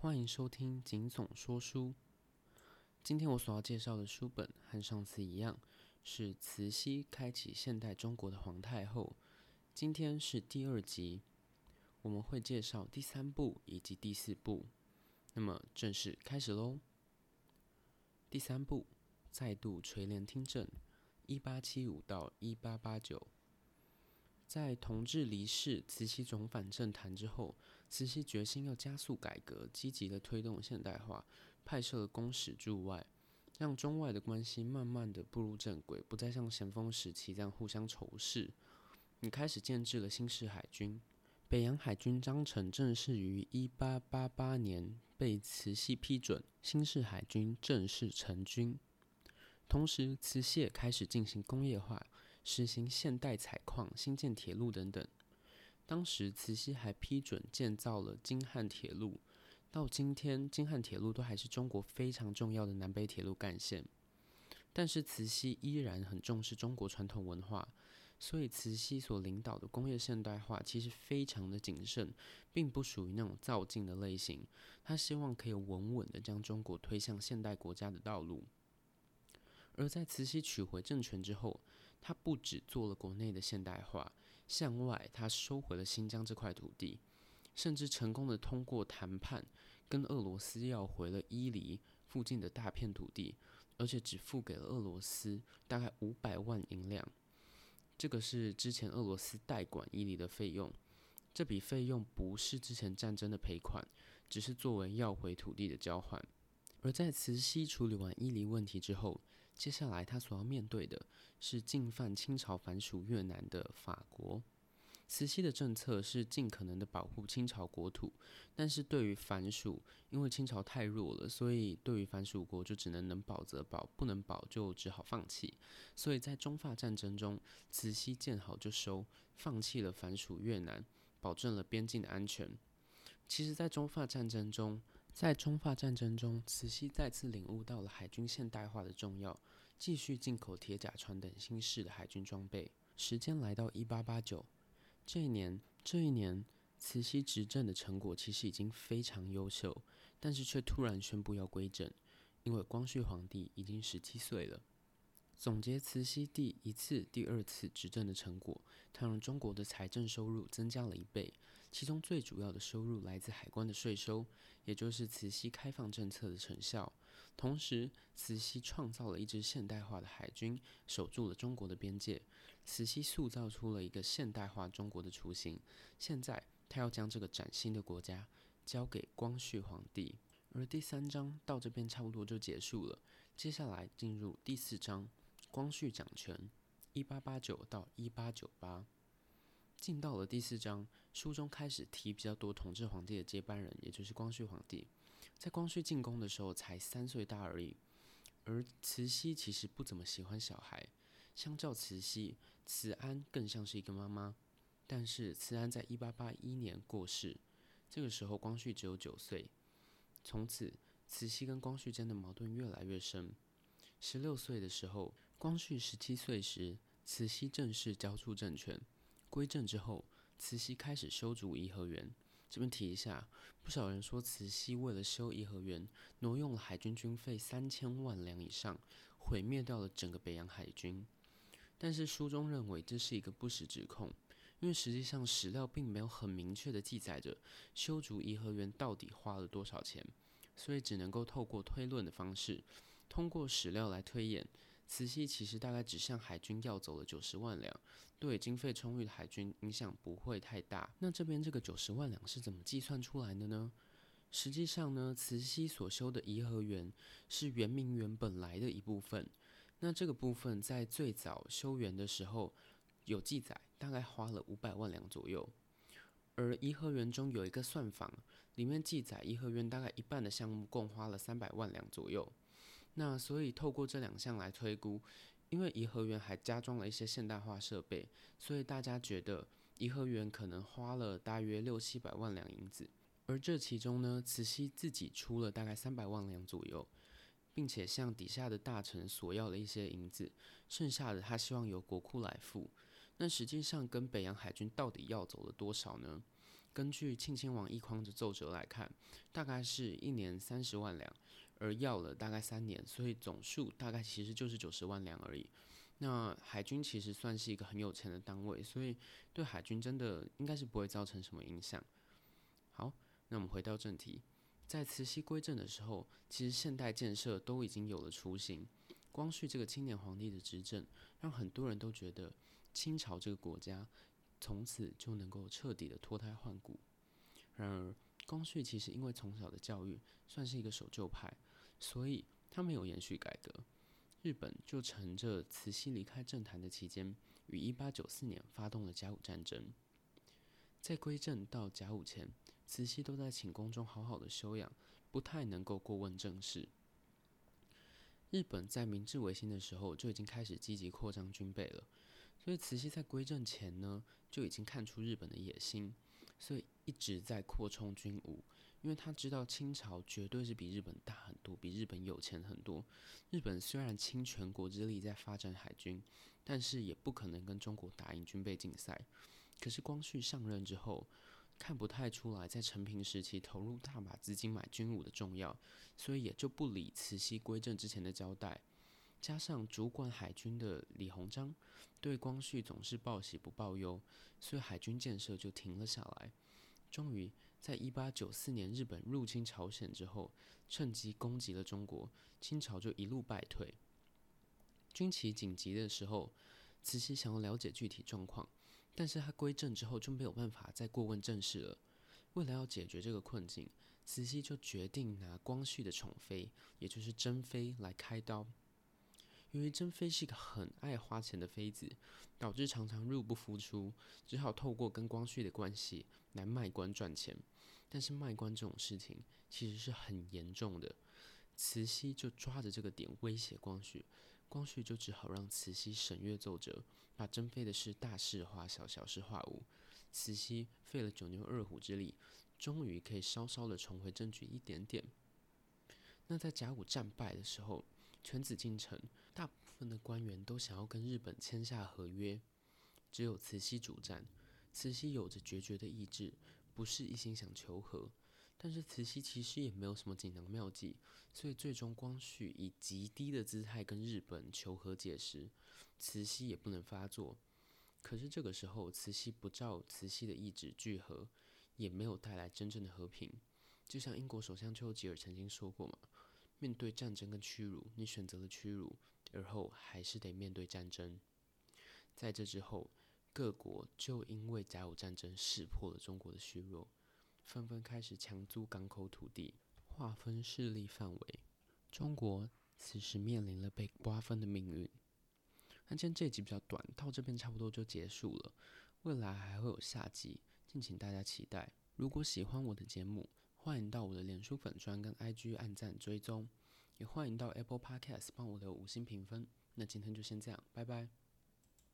欢迎收听景总说书。今天我所要介绍的书本和上次一样，是慈禧开启现代中国的皇太后。今天是第二集，我们会介绍第三部以及第四部。那么正式开始喽。第三部，再度垂帘听政，一八七五到一八八九。在同治离世、慈禧重返政坛之后，慈禧决心要加速改革，积极的推动现代化，派设了公使驻外，让中外的关系慢慢的步入正轨，不再像咸丰时期这样互相仇视。你开始建制了新式海军，北洋海军章程正式于一八八八年被慈禧批准，新式海军正式成军。同时，慈禧也开始进行工业化。实行现代采矿、新建铁路等等。当时慈禧还批准建造了京汉铁路，到今天京汉铁路都还是中国非常重要的南北铁路干线。但是慈禧依然很重视中国传统文化，所以慈禧所领导的工业现代化其实非常的谨慎，并不属于那种造进的类型。他希望可以稳稳的将中国推向现代国家的道路。而在慈禧取回政权之后，他不止做了国内的现代化，向外他收回了新疆这块土地，甚至成功的通过谈判跟俄罗斯要回了伊犁附近的大片土地，而且只付给了俄罗斯大概五百万银两。这个是之前俄罗斯代管伊犁的费用，这笔费用不是之前战争的赔款，只是作为要回土地的交换。而在慈禧处理完伊犁问题之后，接下来他所要面对的是进犯清朝藩属越南的法国。慈禧的政策是尽可能的保护清朝国土，但是对于藩属，因为清朝太弱了，所以对于藩属国就只能能保则保，不能保就只好放弃。所以在中法战争中，慈禧见好就收，放弃了藩属越南，保证了边境的安全。其实，在中法战争中，在中法战争中，慈禧再次领悟到了海军现代化的重要，继续进口铁甲船等新式的海军装备。时间来到一八八九这一年，这一年，慈禧执政的成果其实已经非常优秀，但是却突然宣布要归政，因为光绪皇帝已经十七岁了。总结慈禧第一次、第二次执政的成果，他让中国的财政收入增加了一倍。其中最主要的收入来自海关的税收，也就是慈禧开放政策的成效。同时，慈禧创造了一支现代化的海军，守住了中国的边界。慈禧塑造出了一个现代化中国的雏形。现在，他要将这个崭新的国家交给光绪皇帝。而第三章到这边差不多就结束了。接下来进入第四章。光绪掌权，一八八九到一八九八，进到了第四章，书中开始提比较多统治皇帝的接班人，也就是光绪皇帝。在光绪进宫的时候才三岁大而已，而慈禧其实不怎么喜欢小孩，相较慈禧，慈安更像是一个妈妈。但是慈安在一八八一年过世，这个时候光绪只有九岁，从此慈禧跟光绪间的矛盾越来越深。十六岁的时候。光绪十七岁时，慈禧正式交出政权。归政之后，慈禧开始修筑颐和园。这边提一下，不少人说慈禧为了修颐和园，挪用了海军军费三千万两以上，毁灭掉了整个北洋海军。但是书中认为这是一个不实指控，因为实际上史料并没有很明确的记载着修筑颐和园到底花了多少钱，所以只能够透过推论的方式，通过史料来推演。慈禧其实大概只向海军要走了九十万两，对经费充裕的海军影响不会太大。那这边这个九十万两是怎么计算出来的呢？实际上呢，慈禧所修的颐和园是圆明园本来的一部分。那这个部分在最早修园的时候有记载，大概花了五百万两左右。而颐和园中有一个算法，里面记载颐和园大概一半的项目共花了三百万两左右。那所以透过这两项来推估，因为颐和园还加装了一些现代化设备，所以大家觉得颐和园可能花了大约六七百万两银子。而这其中呢，慈禧自己出了大概三百万两左右，并且向底下的大臣索要了一些银子，剩下的他希望由国库来付。那实际上跟北洋海军到底要走了多少呢？根据庆亲王奕匡的奏折来看，大概是一年三十万两，而要了大概三年，所以总数大概其实就是九十万两而已。那海军其实算是一个很有钱的单位，所以对海军真的应该是不会造成什么影响。好，那我们回到正题，在慈禧归政的时候，其实现代建设都已经有了雏形。光绪这个青年皇帝的执政，让很多人都觉得清朝这个国家从此就能够彻底的脱胎换骨。然而，光绪其实因为从小的教育算是一个守旧派，所以他没有延续改革。日本就乘着慈禧离开政坛的期间，于一八九四年发动了甲午战争。在归政到甲午前，慈禧都在寝宫中好好的休养，不太能够过问政事。日本在明治维新的时候就已经开始积极扩张军备了，所以慈禧在归政前呢，就已经看出日本的野心，所以一直在扩充军武。因为他知道清朝绝对是比日本大很多，比日本有钱很多。日本虽然倾全国之力在发展海军，但是也不可能跟中国打赢军备竞赛。可是光绪上任之后，看不太出来在成平时期投入大把资金买军武的重要，所以也就不理慈禧归政之前的交代。加上主管海军的李鸿章对光绪总是报喜不报忧，所以海军建设就停了下来。终于。在一八九四年日本入侵朝鲜之后，趁机攻击了中国，清朝就一路败退。军旗紧急的时候，慈禧想要了解具体状况，但是他归政之后就没有办法再过问政事了。为了要解决这个困境，慈禧就决定拿光绪的宠妃，也就是珍妃来开刀。由于珍妃是一个很爱花钱的妃子，导致常常入不敷出，只好透过跟光绪的关系来卖官赚钱。但是卖官这种事情其实是很严重的，慈禧就抓着这个点威胁光绪，光绪就只好让慈禧审阅奏折，把珍妃的事大事化小，小事化无。慈禧费了九牛二虎之力，终于可以稍稍的重回正局一点点。那在甲午战败的时候。犬子进城，大部分的官员都想要跟日本签下合约，只有慈禧主战。慈禧有着决绝的意志，不是一心想求和。但是慈禧其实也没有什么锦囊妙计，所以最终光绪以极低的姿态跟日本求和解释，慈禧也不能发作。可是这个时候，慈禧不照慈禧的意志聚合，也没有带来真正的和平。就像英国首相丘吉尔曾经说过嘛。面对战争跟屈辱，你选择了屈辱，而后还是得面对战争。在这之后，各国就因为甲午战争识破了中国的虚弱，纷纷开始强租港口土地，划分势力范围。中国此时面临了被瓜分的命运。那今天这集比较短，到这边差不多就结束了。未来还会有下集，敬请大家期待。如果喜欢我的节目，欢迎到我的脸书粉专跟 IG 按赞追踪，也欢迎到 Apple Podcast 帮我留五星评分。那今天就先这样，拜拜。